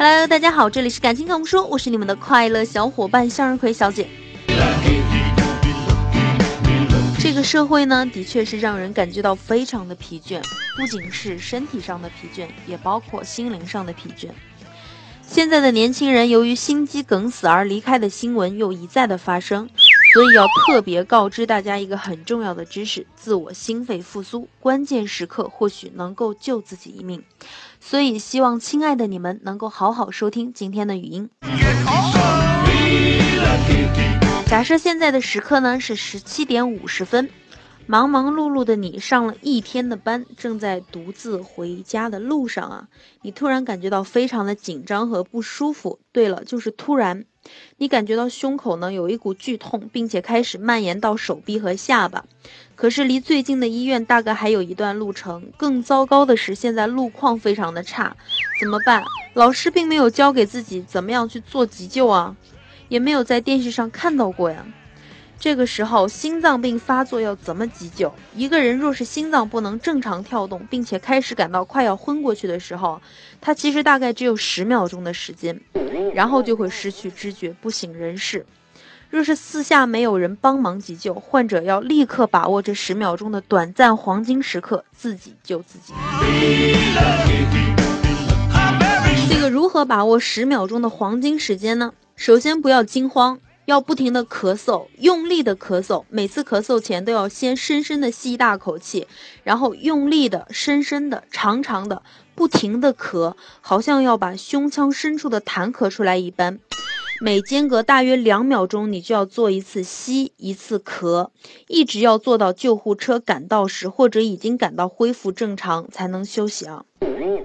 Hello，大家好，这里是感情童说，我是你们的快乐小伙伴向日葵小姐。这个社会呢，的确是让人感觉到非常的疲倦，不仅是身体上的疲倦，也包括心灵上的疲倦。现在的年轻人由于心肌梗死而离开的新闻又一再的发生，所以要特别告知大家一个很重要的知识：自我心肺复苏，关键时刻或许能够救自己一命。所以希望亲爱的你们能够好好收听今天的语音。假设现在的时刻呢是十七点五十分，忙忙碌碌的你上了一天的班，正在独自回家的路上啊，你突然感觉到非常的紧张和不舒服。对了，就是突然，你感觉到胸口呢有一股剧痛，并且开始蔓延到手臂和下巴。可是离最近的医院大概还有一段路程。更糟糕的是，现在路况非常的差，怎么办？老师并没有教给自己怎么样去做急救啊。也没有在电视上看到过呀。这个时候心脏病发作要怎么急救？一个人若是心脏不能正常跳动，并且开始感到快要昏过去的时候，他其实大概只有十秒钟的时间，然后就会失去知觉，不省人事。若是四下没有人帮忙急救，患者要立刻把握这十秒钟的短暂黄金时刻，自己救自己。这个如何把握十秒钟的黄金时间呢？首先不要惊慌，要不停的咳嗽，用力的咳嗽。每次咳嗽前都要先深深的吸一大口气，然后用力的、深深的、长长的、不停的咳，好像要把胸腔深处的痰咳出来一般。每间隔大约两秒钟，你就要做一次吸，一次咳，一直要做到救护车赶到时，或者已经赶到恢复正常才能休息啊。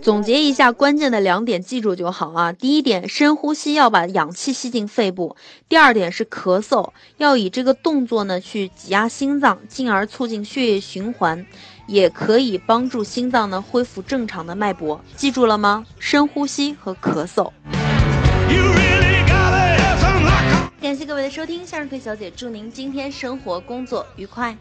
总结一下关键的两点，记住就好啊。第一点，深呼吸要把氧气吸进肺部；第二点是咳嗽，要以这个动作呢去挤压心脏，进而促进血液循环，也可以帮助心脏呢恢复正常的脉搏。记住了吗？深呼吸和咳嗽。感谢各位的收听，向日葵小姐祝您今天生活工作愉快。